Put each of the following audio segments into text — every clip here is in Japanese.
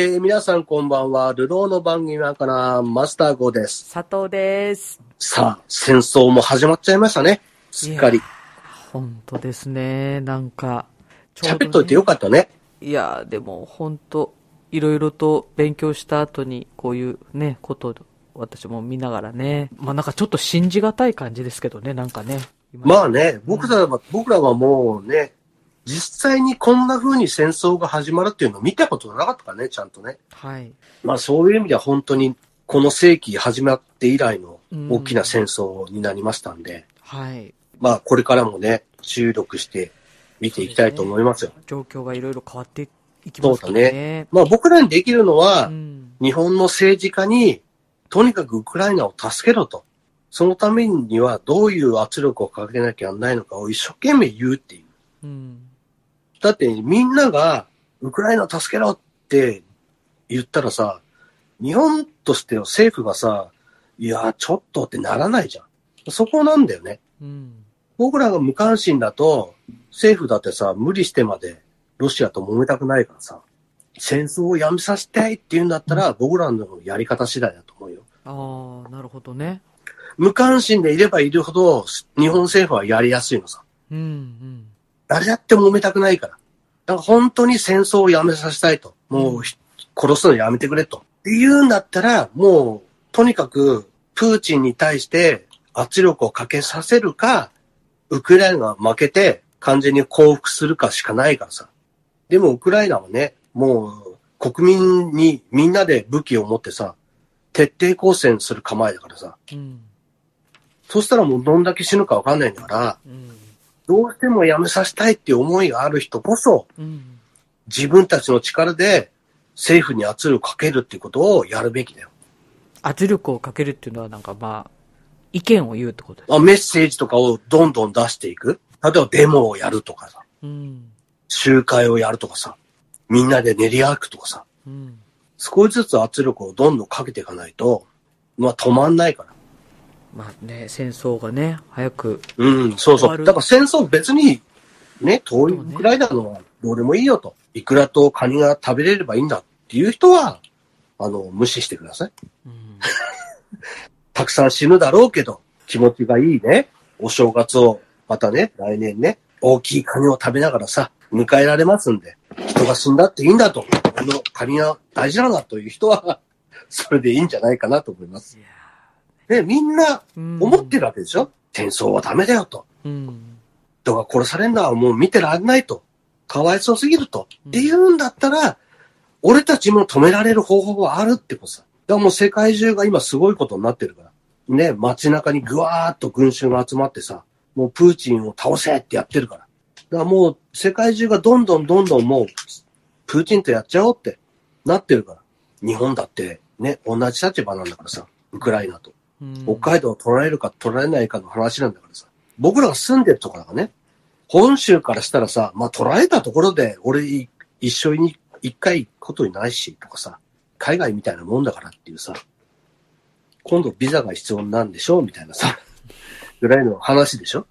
えー、皆さんこんばんは。ルローの番組からマスター号です。佐藤です。さあ、戦争も始まっちゃいましたね。すっかり。本当ですね。なんか、喋っといてよかったね。いや、でも本当いろいろと勉強した後に、こういうね、ことを私も見ながらね。まあなんかちょっと信じがたい感じですけどね、なんかね。今まあね、僕らは、僕らはもうね、実際にこんな風に戦争が始まるっていうのを見たことなかったからね、ちゃんとね。はい。まあそういう意味では本当にこの世紀始まって以来の大きな戦争になりましたんで、はい。まあこれからもね、注力して見ていきたいと思いますよ。状況がいろいろ変わっていきますからそうだね。まあ僕らにできるのは、うん。日本の政治家に、とにかくウクライナを助けろと。そのためにはどういう圧力をかけなきゃならないのかを一生懸命言うっていう。うん。だってみんながウクライナを助けろって言ったらさ、日本としては政府がさ、いや、ちょっとってならないじゃん。そこなんだよね。うん。僕らが無関心だと、政府だってさ、無理してまでロシアと揉めたくないからさ、戦争をやめさせたいって言うんだったら、僕らのやり方次第だと思うよ。ああ、なるほどね。無関心でいればいるほど、日本政府はやりやすいのさ。うん、うん。誰だって揉めたくないから。だから本当に戦争をやめさせたいと。もうひ、殺すのやめてくれと。って言うんだったら、もう、とにかく、プーチンに対して圧力をかけさせるか、ウクライナが負けて完全に降伏するかしかないからさ。でもウクライナはね、もう、国民にみんなで武器を持ってさ、徹底抗戦する構えだからさ。うん。そしたらもうどんだけ死ぬかわかんないんだから、うん。どうしてもやめさせたいっていう思いがある人こそ、うん。自分たちの力で政府に圧力をかけるっていうことをやるべきだよ。圧力をかけるっていうのはなんかまあ、意見を言うってことです。あメッセージとかをどんどん出していく。例えばデモをやるとかさ、うん。集会をやるとかさ、みんなで練り歩くとかさ、うん。少しずつ圧力をどんどんかけていかないと、まあ止まんないから。まあね、戦争がね、早く、うん、そうそう。だから戦争別に、ね、遠いそうねウクライナのはどうでもいいよと。イクラとカニが食べれればいいんだっていう人は、あの、無視してください。うん。たくさん死ぬだろうけど、気持ちがいいね。お正月を、またね、来年ね、大きいカニを食べながらさ、迎えられますんで、人が死んだっていいんだと。このカニが大事なんだという人は、それでいいんじゃないかなと思います。ね、みんなうん思ってるわけでしょ、戦争はダメだよと。うん。人が殺されるのはもう見てられないと。かわいそうすぎると。うんっていうんだったら、俺たちも止められる方法があるってことさ。だからもう世界中が今すごいことになってるから。ね、街中にぐわーっと群衆が集まってさ、もうプーチンを倒せってやってるから。だからもう世界中がどんどんどんどんもう、プーチンとやっちゃおうってなってるから。日本だってね、同じ立場なんだからさ、ウクライナと。うん北海道を取られるか取られないかの話なんだからさ。僕らが住んでるところがね、本州からしたらさ、まあ取られたところで俺い一緒に一回行くことにないし、とかさ、海外みたいなもんだからっていうさ、今度ビザが必要なんでしょみたいなさ、ぐらいの話でしょ？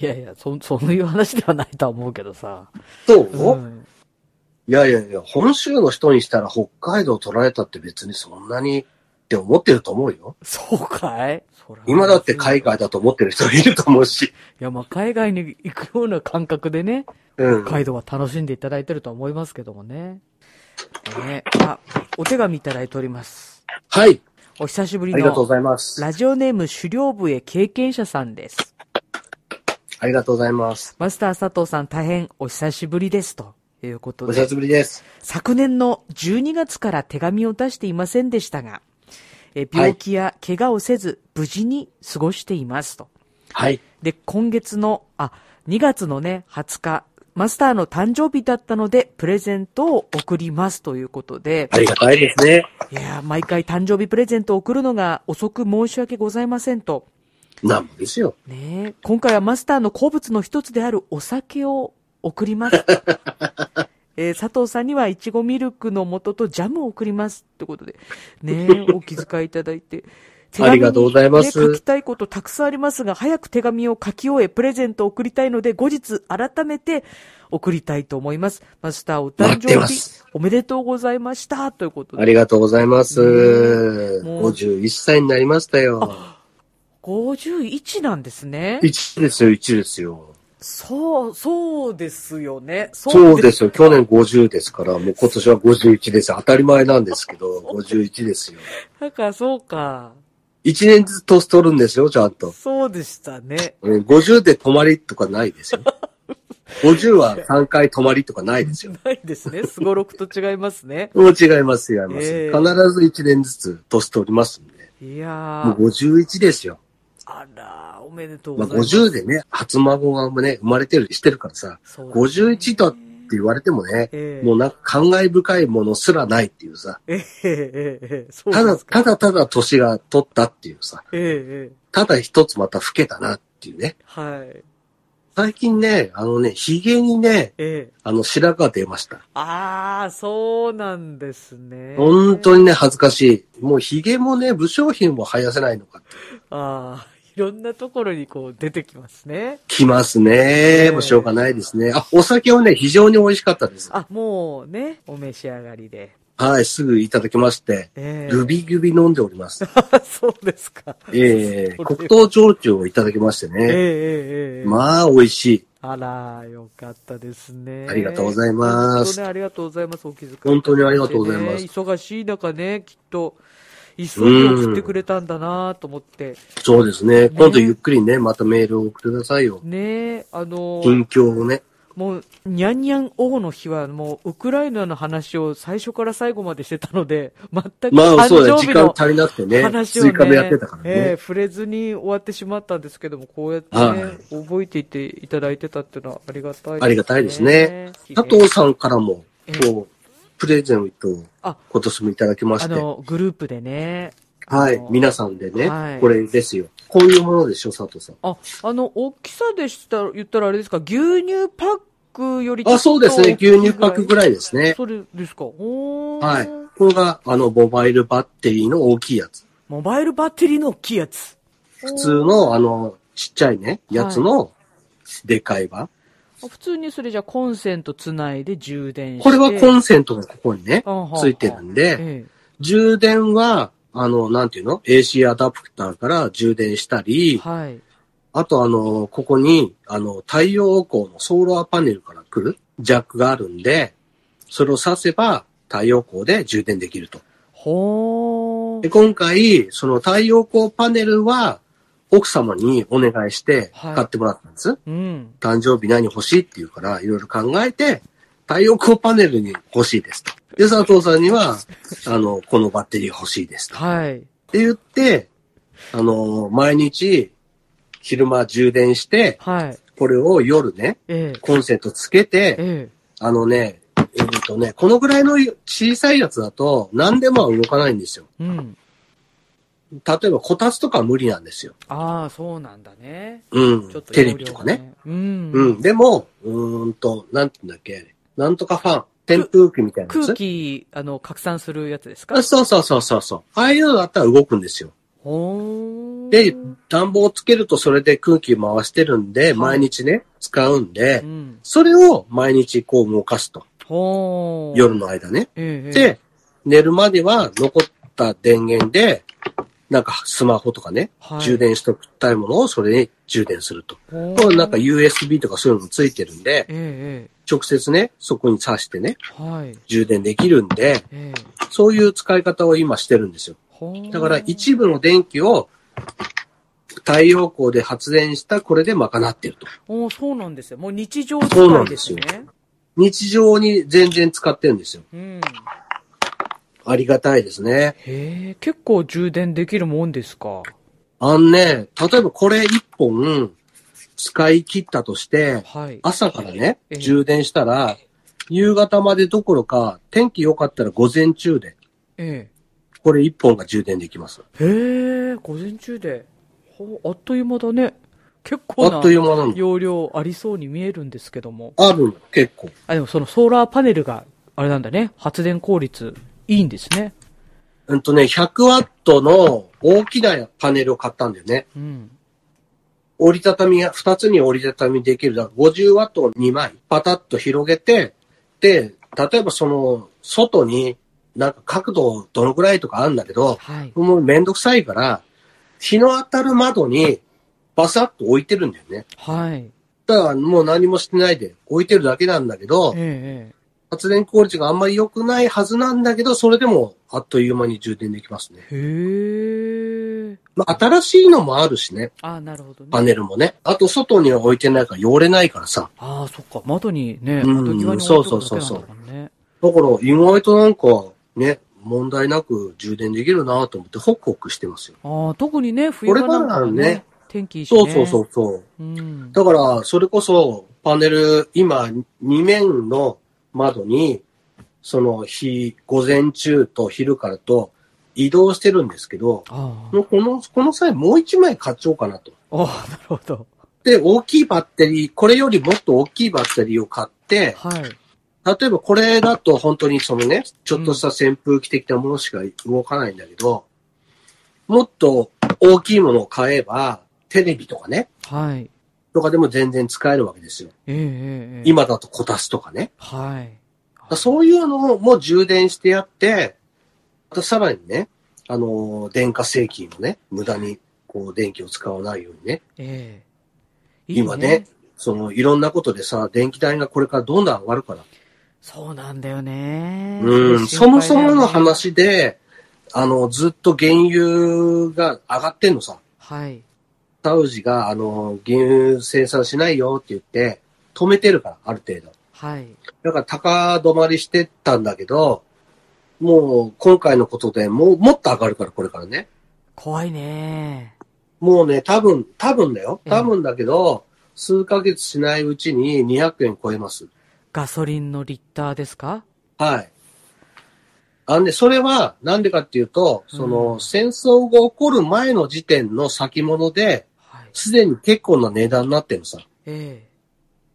いやいや、そ、そういう話ではないとは思うけどさ。そう、うん。いやいやいや、本州の人にしたら北海道取られたって別にそんなにって思ってると思うよ。そうかい？今だって海外だと思ってる人いると思うし。いや、まあ、海外に行くような感覚でね、うん。北海道は楽しんでいただいてるとは思いますけどもね。ねあ、お手紙いただいております。はい。お久しぶりありがとうごの、ざいます。ラジオネーム狩猟部へ経験者さんです。ありがとうございます。マスター佐藤さん大変お久しぶりです。ということで、お久しぶりです。昨年の12月から手紙を出していませんでしたが、え病気や怪我をせず無事に過ごしていますと。はい。で、今月の、あ、2月のね、20日、マスターの誕生日だったので、プレゼントを送りますということで、ありがたいですね。いやー、毎回誕生日プレゼントを送るのが遅く申し訳ございませんと。なんもですよ。ねえ今回はマスターの好物の一つであるお酒を送ります。えー佐藤さんにはいちごミルクの素とジャムを送ります。ってことで。ねえ お気遣いいただいて。手紙にありがとうございますね書きたいことたくさんありますが、早く手紙を書き終え、プレゼントを送りたいので、後日改めて送りたいと思います。マスターお誕生日おめでとうございました。ということで。ありがとうございます。ねもう51歳になりましたよ。51なんですね。1ですよ、1ですよ。そう、そうですよね。そそうですよ。去年50ですから、もう今年は51です。当たり前なんですけど、51ですよ。なんか、そうか。1年ずつ年取るんですよ、ちゃんと。そうでしたね。えー50で止まりとかないですよ。50は3回止まりとかないですよ。ないですね。すごろくと違いますね。もう違いますよ、違います。ええ必ず1年ずつ年取りますんで。いやもうー、51ですよ。あら、おめでとうまあ、ございます。50でね、初孫がね、生まれてる、してるからさ、ね51だって言われてもね、ええもうなんか感慨深いものすらないっていうさ、ええええええそうただ、ただただ年が取ったっていうさ、ただ一つまた老けたなっていうね。はい。最近ね、あのね、髭にね、ええあの白髪が出ました。ああ、そうなんですね。本当にね、恥ずかしい。もう髭もね、武将品も生やせないのかって。ああ、いろんなところにこう出てきますね。きますね。ええもうしょうがないですね。あ、お酒はね、非常に美味しかったです。あ、もうね、お召し上がりで。はい、すぐいただきまして、ええグビグビ飲んでおります。そうですか。ええ それ黒糖焼酎をいただきましてえええね。えええまあ、美味しい。あら、よかったですね。ありがとうございます本当ね、ありがとうございます。お気遣い。本当にありがとうございますね忙しい中ね、きっと、急いで送ってくれたんだなと思って。そうですね。今度ゆっくりね、またメールを送ってくださいよ。ねあの、近況をね。もう、にゃんにゃん王の日はもう、ウクライナの話を最初から最後までしてたので、全くまあ、そうだね。時間誕生日の足りなくてね。話をね、追加でやってたからええね。触れずに終わってしまったんですけども、こうやってはね、覚えていていただいてたっていうのはありがたいですね。ありがたいですね。佐藤さんからも、こう、プレゼントをあ今年もいただきまして。あの、グループでね。はい。皆さんでね、はいこれですよ。こういうものでしょ、佐藤さん。あ、あの、大きさでしたら、言ったらあれですか、牛乳パックよりあ、そうですね。牛乳パックぐい。らいですね。それですか？はい。これが、あの、モバイルバッテリーの大きいやつ。モバイルバッテリーの大きいやつ。普通の、あの、ちっちゃいね、やつの、でかい版。普通にそれじゃコンセントつないで充電して。これはコンセントがここにねついてるんで、え充電は、あの、なんていうの ?AC アダプターから充電したえり、はい。あとあの、ここに、あの、太陽光のソーラーパネルから来るジャックがあるんで、それを挿せば太陽光で充電できると。で、ほー。今回、その太陽光パネルは、奥様にお願いしてはい買ってもらったんです。うん。誕生日何欲しいって言うから、いろいろ考えて、太陽光パネルに欲しいですと。で、佐藤さんには、あの、このバッテリー欲しいですと。っはい。て言って、あの、毎日、昼間充電して、はい。これを夜ね、ええコンセントつけて、えあのね、えっ、とね、このぐらいの小さいやつだと何でもは動かないんですよ。えうん。例えばこたつとかは無理なんですよ。ああ、そうなんだね。うんちょっ。とテレビとかね。容量がね。う。うんん。でも、うーんと、なんて言うんだっけ、なんとかファン、扇風機みたいなやつ？空気、あの、拡散するやつですか？あそうそうそうそうそう。ああいうのだったら動くんですよ。ほー。で、暖房をつけるとそれで空気回してるんで、はい毎日ね、使うんでう、ん。それを毎日こう動かすと。ほー。夜の間ね。え、で、寝るまでは残った電源で、なんかスマホとかね、はい充電しときたいものをそれに充電すると。なんか USB とかそういうのもついてるんで、ええ、直接ね、そこに挿してね、ええ。はい。充電できるんで、ええ。そういう使い方を今してるんですよ。だから一部の電気を太陽光で発電したこれで賄っていると。おーそうなんですよ。もう日常そうな使いんでよですすね。日常に全然使ってるんですよ。うん。ありがたいですね。へえ、結構充電できるもんですか？あのね、例えばこれ一本使い切ったとして、はい。朝からねええ、充電したら、夕方までどころか、天気良かったら午前中で、えこれ一本が充電できます。え。へえ、午前中で。あっという間だね。結構なあっという間なの。容量ありそうに見えるんですけども。あるの、結構。あ、でもそのソーラーパネルが、あれなんだね。発電効率、いいんですね。うんとね、100ワットの大きなパネルを買ったんだよね。うん。折りたたみが、2つに折りたたみできる。だから50ワットを2枚パタッと広げて、で、例えばその、外になんか角度どのくらいとかあるんだけど、はい。もうめんどくさいから、日の当たる窓にバサッと置いてるんだよね。はい。だからもう何もしてないで置いてるだけなんだけど、ええ発電効率があんまり良くないはずなんだけど、それでもあっという間に充電できますね。ええ。へえ。まあ、新しいのもあるしね、ああ、なるほどね。パネルもね。あと外には置いてないから汚れないからさ。ああ、そっか。窓にね、うん窓際に置いとくだけなんだもんね。だから意外となんかね、問題なく充電できるなと思ってホクホクしてますよ。ああ、特にね、冬場なんかはこれからねね、天気いいしね。そうそうそうそう。うん。だから、それこそ、パネル、今、2面の窓に、その日、午前中と昼からと移動してるんですけど、あもうこの、この際もう1枚買っちゃおうかなと。あ。ああ、なるほど。で、大きいバッテリー、これよりもっと大きいバッテリーを買って、はい。例えばこれだと本当にそのね、ちょっとした扇風機的なものしか動かないんだけど、もっと大きいものを買えば、テレビとかね、はい。とかでも全然使えるわけですよ。ええええええ。。今だとこたつとかね。はい。そういうのも充電してやって、あとさらにね、あのー、電化製品もね、無駄にこう電気を使わないようにね、ええ。いい今ね、そのいろんなことでさ、電気代がこれからどんどん上がるから。そうなんだよね。うん、そもそもの。話で、あの、ずっと原油が上がってんのさ。はい。サウジが、あの、原油生産しないよって言って、止めてるから、ある程度。はい。だから高止まりしてたんだけど、もう今回のことでもうもっと上がるから、これからね。怖いね。もうね、多分、多分だよ。ええ多分だけど、数ヶ月しないうちに200円超えます。ガソリンのリッターですか？はい。あんで、それは、なんでかっていうと、その、うん戦争が起こる前の時点の先物で、はい。すでに結構な値段になってるのさ。え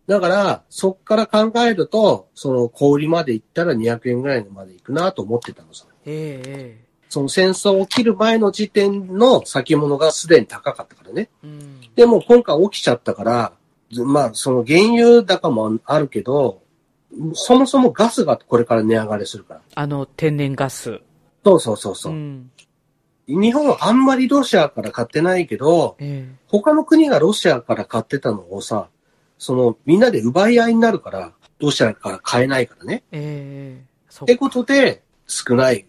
だから、そっから考えると、その、小売りまで行ったら200円ぐらいまで行くなと思ってたのさ。え。ええ。その戦争起きる前の時点の先物がすでに高かったからね。うん。でも今回起きちゃったから、ずまあその原油高もあるけど、そもそもガスがこれから値上がりするから。あの、天然ガス。そうそうそうそうう。ん。日本はあんまりロシアから買ってないけど、ええ。他の国がロシアから買ってたのをさ、そのみんなで奪い合いになるから、ロシアから買えないからね。ええ。そってことで、少ない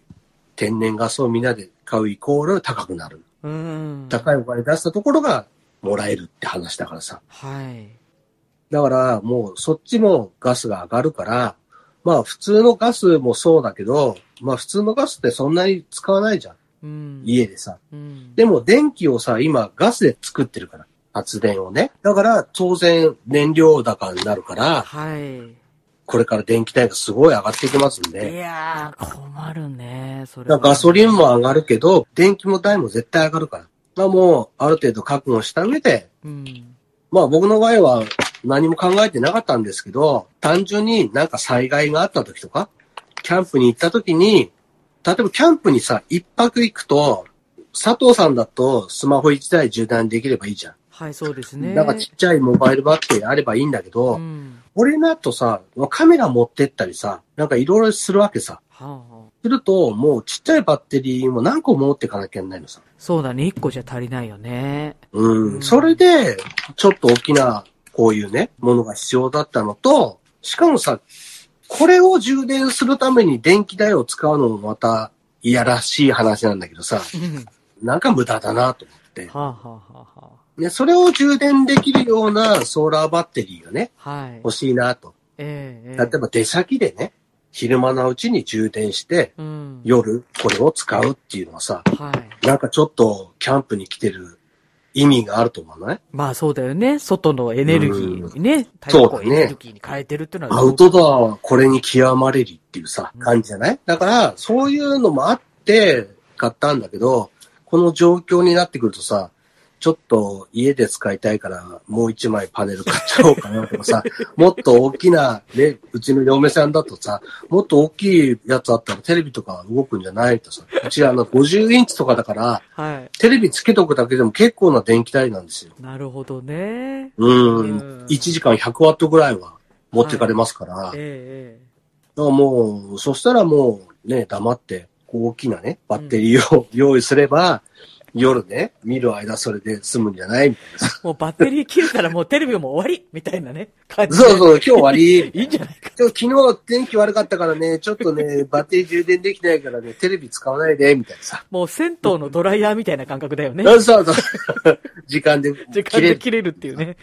天然ガスをみんなで買うイコール高くなる。うん。高いお金出したところがもらえるって話だからさ。はい。だからもうそっちもガスが上がるから、まあ普通のガスもそうだけど、まあ普通のガスってそんなに使わないじゃん。うん。家でさ。うん。でも電気をさ、今ガスで作ってるから。発電をね。だから当然燃料高になるから、はい。これから電気代がすごい上がっていきますんいで。やー、困るね。それはだからガソリンも上がるけど、電気も代も絶対上がるから。まあもうある程度覚悟した上で、うん。まあ僕の場合は何も考えてなかったんですけど、単純になんか災害があった時とか、キャンプに行った時に、例えばキャンプにさ、一泊行くと、佐藤さんだとスマホ1台充電できればいいじゃん。はい、そうですね。なんかちっちゃいモバイルバッテリーあればいいんだけど、うん。俺だとさ、カメラ持ってったりさ、なんかいろいろするわけさ。はあはあ。すると、もうちっちゃいバッテリーも何個持っていかなきゃいけないのさ。そうだね。一個じゃ足りないよね。うん。うんそれで、ちょっと大きな、こういうね、ものが必要だったのと、しかもさ、これを充電するために電気代を使うのもまた、いやらしい話なんだけどさ、うん。なんか無駄だなと思って。はあ、はあはあはね、それを充電できるようなソーラーバッテリーがね、あ、はい。欲しいなと。ええええ例えば出先でね、昼間のうちに充電して、うん。夜これを使うっていうのはさ、はい。なんかちょっとキャンプに来てる意味があると思うのね。まあそうだよね。外のエネルギーにね、太陽光エネルギーに変えてるっていうのは。アウトドアはこれに極まれりっていうさうん、感じじゃない？だから、そういうのもあって買ったんだけど、この状況になってくるとさ、ちょっと家で使いたいから、もう一枚パネル買っちゃおうかなとかさ、もっと大きな、ね、うちの嫁さんだとさ、もっと大きいやつあったらテレビとか動くんじゃないとさ、うちあの50インチとかだから、はい。テレビつけとくだけでも結構な電気代なんですよ。なるほどね。うん。うん1時間100ワットぐらいは持ってかれますから、えええだからもう、そしたらもうね、黙って大きなね、バッテリーを 用意すれば、夜ね、見る間それで済むんじゃない？みたいなさ。もうバッテリー切れたらもうテレビも終わり？みたいなね、感じで。そうそう、今日終わり。いいんじゃないか。今日昨日天気悪かったからね、ちょっとね、バッテリー充電できないからね、テレビ使わないで、みたいなさ。もう銭湯のドライヤーみたいな感覚だよね。そうそうそう。時間で時切れる。間で切れるっていうね。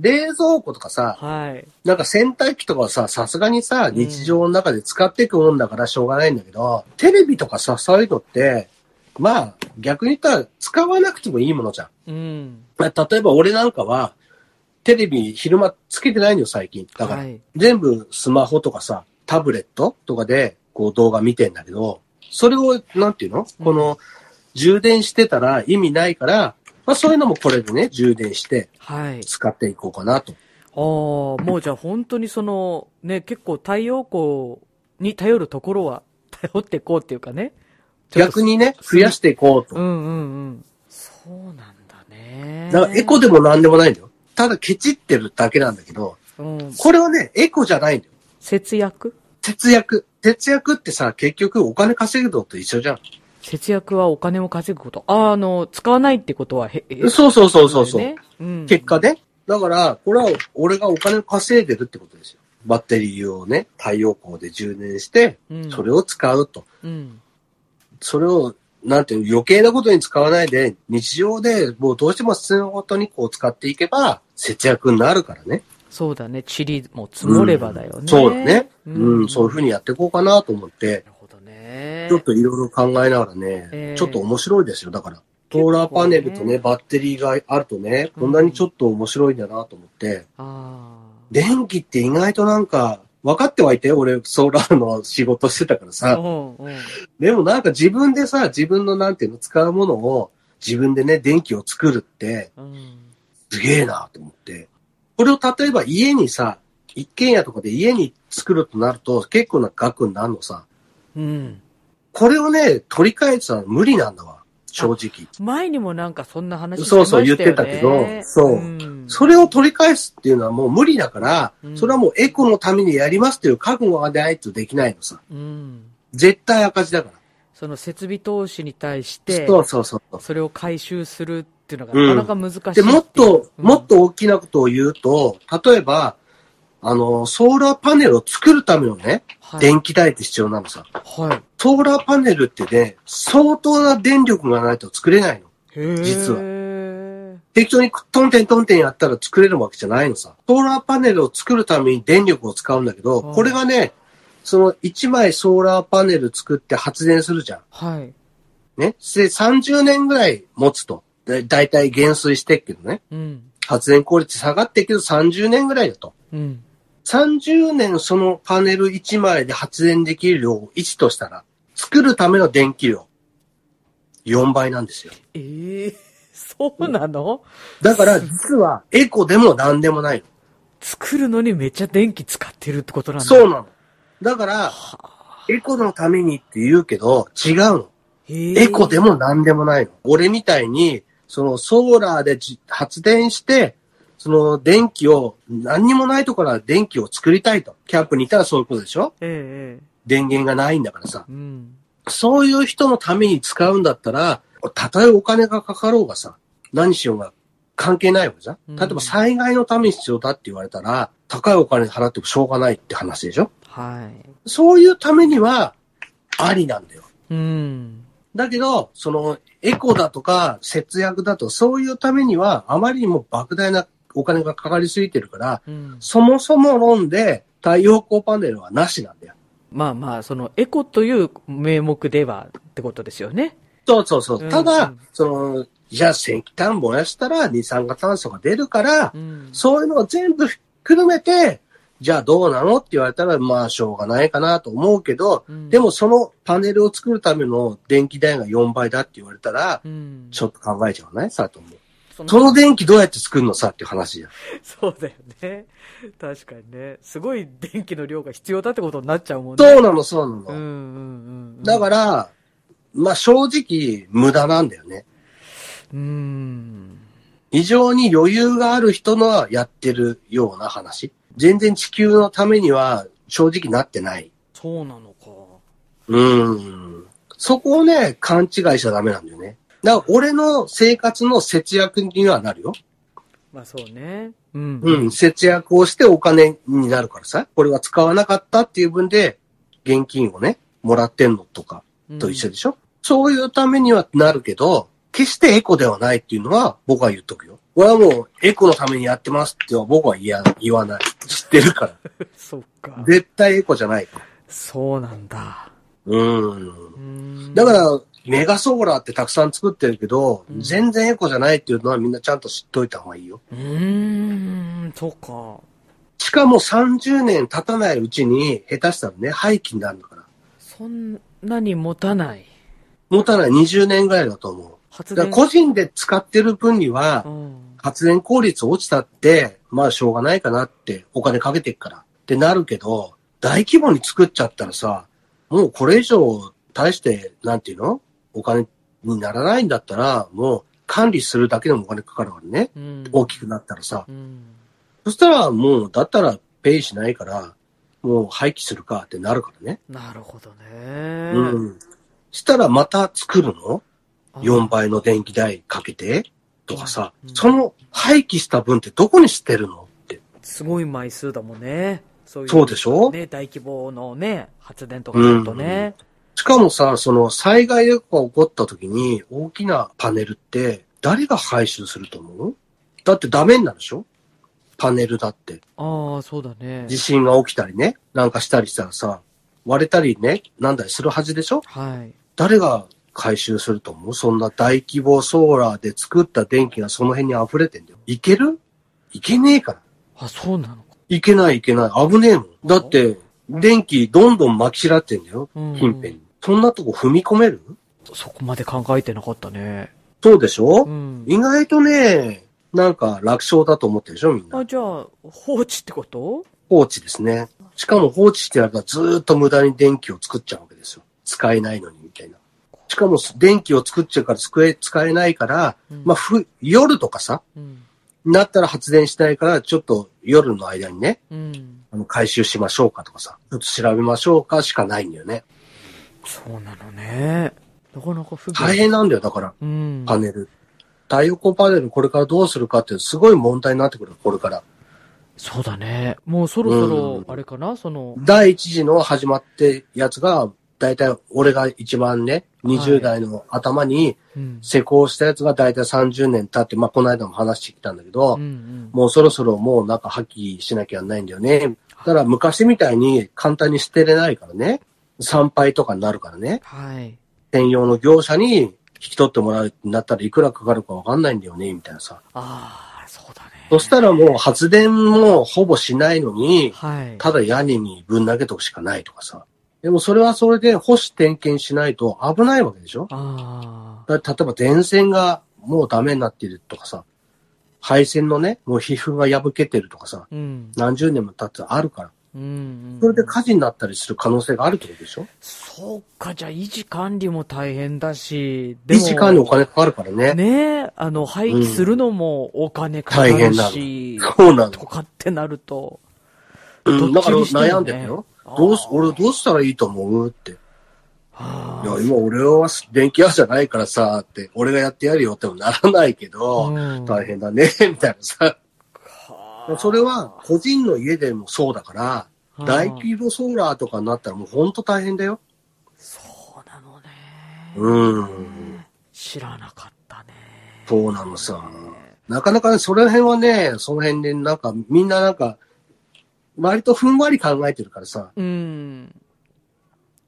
冷蔵庫とかさ、はい。なんか洗濯機とかはさ、さすがにさ、日常の中で使っていくもんだからしょうがないんだけど、テレビとかさ、そういうのって、まあ、逆に言ったら使わなくてもいいものじゃん。うん。まあ例えば俺なんかは、テレビ昼間つけてないのよ、最近。だから、はい全部スマホとかさ、タブレットとかで、こう動画見てんだけど、それを、なんていうの、うんこの、充電してたら意味ないから、まあそういうのもこれでね、充電してはい。使っていこうかなと。ああ、もうじゃあ本当にその、ね、結構太陽光に頼るところは頼っていこうっていうかね。逆にね、増やしていこうと。うんうんうん。そうなんだね。だからエコでもなんでもないんだよ。ただケチってるだけなんだけど、うん。これはね、エコじゃないんだよ。節約？節約。節約ってさ、結局お金稼ぐのと一緒じゃん。節約はお金を稼ぐこと。ああ、あの、使わないってことはへ、へそうそうそうそうそう。ねうん。結果ね。だから、これは俺がお金を稼いでるってことですよ。バッテリーをね、太陽光で充電して、うん、それを使うと。うん。それを、なんていうの余計なことに使わないで、日常でもうどうしても必要なことにこう使っていけば、節約になるからね。そうだね。塵も積もればだよね。そうだね。うん、そういうふうに。にやっていこうかなと思ってな、るほどね。ちょっといろいろ考えながらね、えーちょっと面白いですよ。だから、ソーラーパネルとね、バッテリーがあるとね、こんなにちょっと面白いんだなと思って、あ電気って意外となんか、分かってはいて、俺、ソーラーの仕事してたからあ。さ。でもなんか自分でさ、自分のなんていうの、使うものを、自分でね、電気を作るって、うん。すげえなと思って。これを例えば家にさ、一軒家とかで家に作るとなると結構な額になるのさ。うん。これをね、取り替えてたら無理なんだわ。正直。前にもなんかそんな話してそうそうましたよね言ってたけどそううんそれを取り返すっていうのはもう無理だから、うんそれはもうエコのためにやりますっていう覚悟がないとできないのさ。うん。絶対赤字だから。その設備投資に対して、そうそうそうそれを回収するっていうのがうんなかなか難しいっていで、う。もっと、うんもっと大きなことを言うと、例えば、あの、ソーラーパネルを作るためのね、はい。電気代って必要なのさ。はい。ソーラーパネルってね、相当な電力がないと作れないの。実は適当にトンテントンテンやったら作れるわけじゃないのさ。ソーラーパネルを作るために電力を使うんだけど、うんこれがね、その1枚ソーラーパネル作って発電するじゃん。はい。ね？で、30年ぐらい持つと。だだいたい減衰してっけどね。うん。発電効率下がってっけど30年ぐらいだと。うん。30年そのパネル1枚で発電できる量を1としたら、作るための電気量、4倍なんですよ。ええそうなの？だから実はエコでも何でもないの。作るのにめっちゃ電気使ってるってことなんだ。そうなの。だから、エコのためにって言うけど、違うの。エエコでも何でもないの。俺みたいに、そのソーラーでじ発電して、その電気を、何にもないところから電気を作りたいと。キャンプにいたらそういうことでしょ？ええええ電源がないんだからさ。うん。そういう人のために使うんだったら、たとえお金がかかろうがさ、何しようが関係ないわけじゃん。うん例えば災害のために必要だって言われたら、高いお金払ってもしょうがないって話でしょ？はい。そういうためには、ありなんだよ。うん。だけど、その、エコだとか、節約だと、そういうためには、あまりにも莫大なお金がかかりすぎてるから、うん。そもそも論で、太陽光パネルはなしなんだよ。まあまあ、そのエコという名目ではってことですよね。そうそうそう。うんただ、うんその、じゃあ石炭燃やしたら二酸化炭素が出るから、うん。そういうのを全部含めて、じゃあどうなのって言われたら、まあしょうがないかなと思うけど、うんでもそのパネルを作るための電気代が4倍だって言われたら、うん。ちょっと考えちゃわない？佐藤も。そその電気どうやって作るの？さっていう話じゃん。そうだよね。確かにね。すごい電気の量が必要だってことになっちゃうもんね。そうなの、そうなの。うんうんうん。、だからら、まあ正直無駄なんだよね。うーん。非常に余裕がある人のはやってるような話。全然地球のためには正直なってない。そうなのか。うーん。そこをね、勘違いしちゃダメなんだよね。だから俺の生活の節約にはなるよ。まあそうね。うん。うん。節約をしてお金になるからさ。これは使わなかったっていう分で、現金をね、もらってんのとかと一緒でしょ、そういうためにはなるけど、決してエコではないっていうのは僕は言っとくよ。俺はもうエコのためにやってますっては僕は言や言わない。知ってるから。そっか。絶対エコじゃないから。そうなんだ。うんだか、ら、メガソーラーってたくさん作ってるけど、うん全然エコじゃないっていうのはみんなちゃんと知っといた方がいいよ。うーん、そうか。しかも30年経たないうちに、下手したらね、廃棄になるんだから。そんなに持たない。持たない20年ぐらいだと思う。発電。個人で使ってる分にはう、ん。発電効率落ちたって、まあしょうがないかなって、お金かけてっからってなるけど、大規模に作っちゃったらさ、もうこれ以上、大して、なんていうの？お金にならないんだったら、もう管理するだけでもお金かかるからね。うん。大きくなったらさ。うん。そしたらもう、だったらペイしないから、もう廃棄するかってなるからね。なるほどね。うん。したらまた作るの？あ ?4 倍の電気代かけてとかさ、うんその廃棄した分ってどこに捨てるのって。すごい枚数だもんね。そういう。そうでしょ？ね、大規模のね、発電とかだとね。しかもさ、その災害が起こった時に大きなパネルって誰が回収すると思う？だってダメになるでしょ？パネルだって。ああ、そうだね。地震が起きたりね、なんかしたりしたらさ、割れたりね、なんだりするはずでしょ？はい。誰が回収すると思う？そんな大規模ソーラーで作った電気がその辺に溢れてんだよ。いける？いけねえから。あ、そうなの？か。いけないいけない。危ねえもん。だって、電気どんどん巻き散らってんだよ。うん近辺に。そんなとこ踏み込める？そこまで考えてなかったね。そうでしょ、うん。意外とね、なんか楽勝だと思ってるでしょみんなあ、。じゃあ、放置ってこと？放置ですね。しかも放置してやるとずーっと無駄に電気を作っちゃうわけですよ。使えないのに。しかも電気を作っちゃうから使え、使えないから、うんまあ、ふ、夜とかさ、うん。なったら発電しないから、ちょっと夜の間にね、うん。あの回収しましょうかとかさ、ちょっと調べましょうかしかないんだよね。そうなのね。なかなか不便。大変なんだよ、だから、うん。パネル。太陽光パネルこれからどうするかってすごい問題になってくる、これから。そうだね。もうそろそうろん、あれかなその、第一次の始まってやつが、だいたい俺が一番ね、20代の頭にうん。施工したやつがだいたい30年経って、まあ、この間も話してきたんだけど、うんうん。もうそろそろもうなんか破棄しなきゃいけないんだよね。だから昔みたいに簡単に捨てれないからね。参拝とかになるからね。はい。専用の業者に引き取ってもらうってなったらいくらかかるかわかんないんだよね、みたいなさ。ああ、そうだね。そしたらもう発電もほぼしないのに、はい。ただ屋根にぶん投げとくしかないとかさ。でもそれはそれで保守点検しないと危ないわけでしょ？あだ例えば電線がもうダメになってるとかさ、配線のね、もう皮膚が破けてるとかさ、あ。うん。何十年も経ってあるから。うんうん。それで火事になったりする可能性があるってことでしょ？そうか、じゃあ維持管理も大変だし、維持管理お金かかるからね。ねえ、あの、廃棄するのもお金かかる大変なし、そうなの。とかってなると、うん、だから悩んでるよ。どうす、俺どうしたらいいと思う？って。はいや、今俺は電気屋じゃないからさ、って、俺がやってやるよってもならないけど、うん大変だね、みたいなさ。あそれは個人の家でもそうだから、あ大規模ソーラーとかになったらもうほんと大変だよ。そうなのね。うん。知らなかったね。そうなのさ。なかなかね、その辺はね、その辺でなんかみんななんか、割とふんわり考えてるからさ、うん。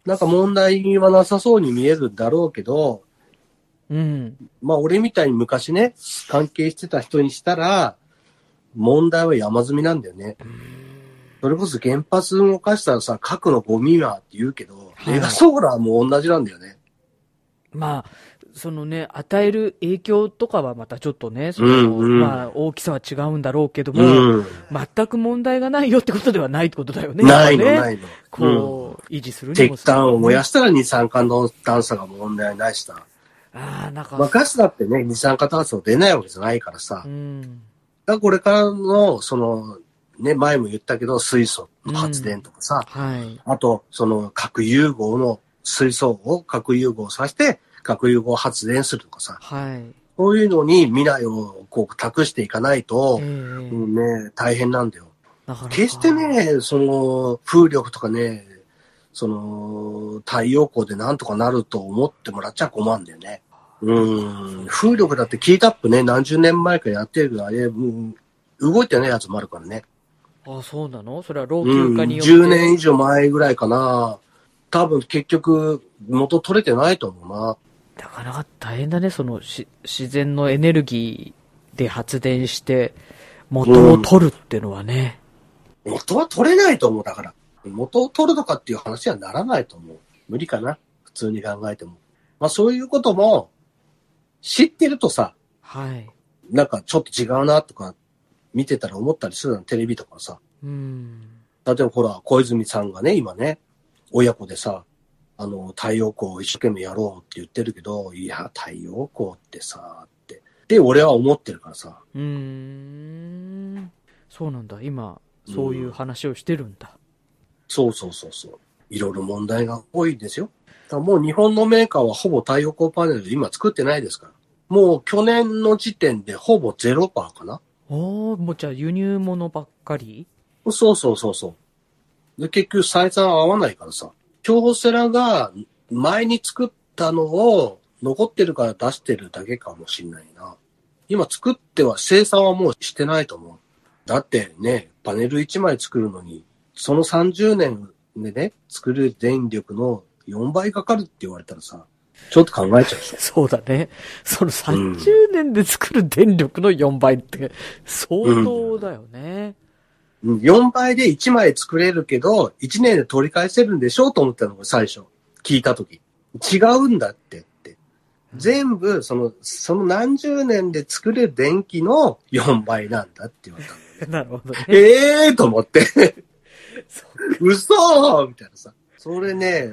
なんか問題はなさそうに見えるんだろうけど、うん。まあ俺みたいに昔ね、関係してた人にしたら、問題は山積みなんだよね。それこそ原発動かしたらさ、核のゴミはって言うけど、はいメガソーラーも同じなんだよね。まあ、そのね、与える影響とかはまたちょっとね、その、うんうんまあ、大きさは違うんだろうけども、うん。全く問題がないよってことではないってことだよね。ないの、ねないの。うんこう、維持するにも石炭を燃やししたら二酸化炭素が問題ないしさ。ああ、なんか、まあ、ガスだってね、二酸化炭素出ないわけじゃないからさ。うん。だからこれからの、その、ね、前も言ったけど、水素の発電とかさ、はい。あと、その核融合の水素を核融合させて、核融合発電するとかさ、はい。そういうのに未来をこう託していかないとええ、うんね、大変なんだよ。決して、ね、その、風力とかね、その、太陽光でなんとかなると思ってもらっちゃ困るんだよね。うん、風力だってキータップね、何十年前からやってるけど、あれ、うん動いてないやつもあるからね。ああ、そうなの？それは老うん、朽化によって。10年以上前ぐらいかな。多分結局、元取れてないと思うな。なかなか大変だね、そのし自然のエネルギーで発電して、元を取るっていうのはね。元は取れないと思う、だから。元を取るとかっていう話はならないと思う。無理かな。普通に考えても。まあそういうことも、知ってるとさ、はい。なんかちょっと違うなとか、見てたら思ったりするの、テレビとかさ。うん。例えばほら、小泉さんがね、今ね、親子でさ、あの、太陽光を一生懸命やろうって言ってるけど、いや、太陽光ってさ、って。で、俺は思ってるからさ。うーん。そうなんだ。今、そういう話をしてるんだ。そうそうそうそう。いろいろ問題が多いんですよ。だもう日本のメーカーはほぼ太陽光パネル今作ってないですから。もう去年の時点でほぼゼロパーかなおおもうじゃあ輸入物ばっかり？そうそうそうそう。で、結局採算合わないからさ。京セラが前に作ったのを残ってるから出してるだけかもしんないな。今作っては生産はもうしてないと思う。だってね、パネル1枚作るのに、その30年でね、作る電力の4倍かかるって言われたらさ、ちょっと考えちゃうでしょ。そうだね。その30年で作る電力の4倍って相当だよね。うん4倍で1枚作れるけど、1年で取り返せるんでしょうと思ったのが最初。聞いたとき。違うんだってって。全部、その、その何十年で作れる電気の4倍なんだって言われたの。なるほどね。ええーと思って。嘘みたいなさ。それね、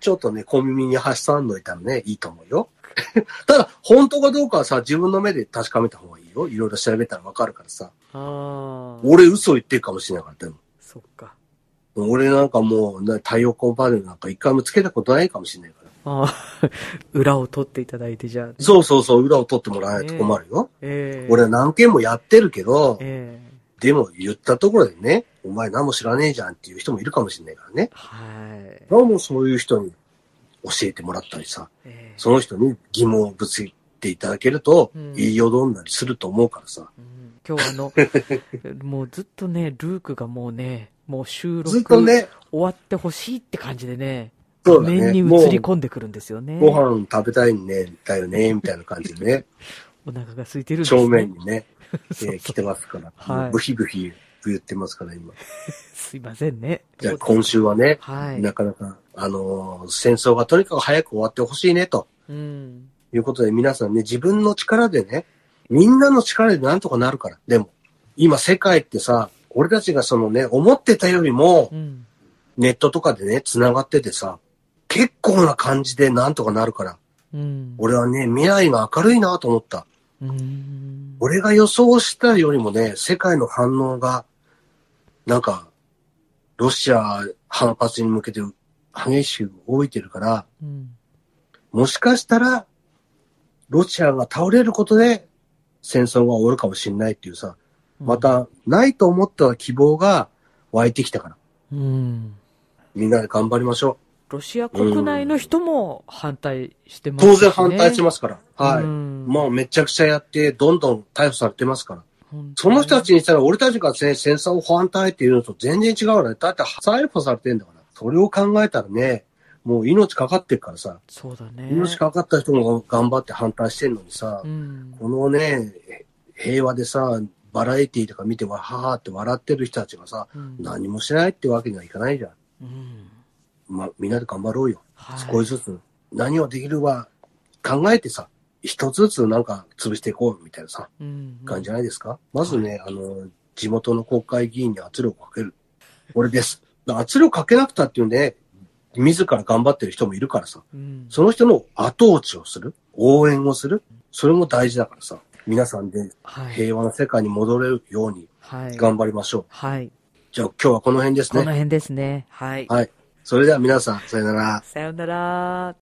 ちょっとね、小耳に挟んどいたらね、いいと思うよ。ただ、本当かどうかはさ、自分の目で確かめた方がいいよ。いろいろ調べたらわかるからさ。ああ。俺嘘言ってるかもしれなかったよ。そっか。俺なんかもう、な太陽光パネルなんか一回もつけたことないかもしれないから。ああ。裏を取っていただいて、じゃあ、そうそうそう、裏を取ってもらわないと困るよ。ええ俺は何件もやってるけど、ええでも言ったところでね、お前何も知らねえじゃんっていう人もいるかもしれないからね。はい。どうもそういう人に教えてもらったりさ、ええその人に疑問をぶつけていただけると、うん言いよどんだりすると思うからさ。うん今日あの、もうずっとね、ルークがもうね、もう収録ずっとね、終わってほしいって感じでね、そうだね。画面に映り込んでくるんですよね。ご飯食べたいんね、だよね、みたいな感じでね、お腹が空いてるんです、ね。正面にね、え そうそうー来てますから。はいブヒブヒ言ってますから、今。すいませんね。じゃあ今週はね、はい。なかなか、あのー戦争がとにかく早く終わってほしいね、とうん。いうことで皆さんね、自分の力でね、みんなの力でなんとかなるから。でも、今世界ってさ、俺たちがそのね、思ってたよりもう、ん。ネットとかでね、繋がっててさ、結構な感じでなんとかなるから、うん。俺はね、未来が明るいなと思った。うん。俺が予想したよりもね、世界の反応が、なんか、ロシア反発に向けて激しく動いてるから、うん。もしかしたら、ロシアが倒れることで戦争が終わるかもしれないっていうさ、ま、た、ないと思った希望が湧いてきたから、うん。みんなで頑張りましょロシア国内の人も反対してう。ます、ね。当然反対しますから。はい。うんもうめちゃくちゃやって、どんどん逮捕されてますから。その人たちにしたら、俺たちが戦戦争を反対っていうのと全然違うわね。だって逮捕されてんだから。それを考えたらね、もう命かかってるからさ、そうだね。命かかった人も頑張って反対してんのにさ、うん。このね、平和でさ、バラエティとか見てわははって笑ってる人たちがさ、うん何もしないってわけにはいかないじゃん。うん。まあ、みんなで頑張ろうよ。はい。少しずつ。何をできるは、考えてさ、一つずつなんか潰していこうみたいなさ、うん。感じじゃないですか？まずね、あの、地元の国会議員に圧力をかける。これです。圧力かけなくたっていうね、自ら頑張ってる人もいるからさ、うん。その人の後押しをする、応援をする、それも大事だからさ、皆さんではい。平和な世界に戻れるようにはい。頑張りましょう。はい。じゃあ今日はこの辺ですね。この辺ですね。はい。はい。それでは皆さん、さよなら。さようなら。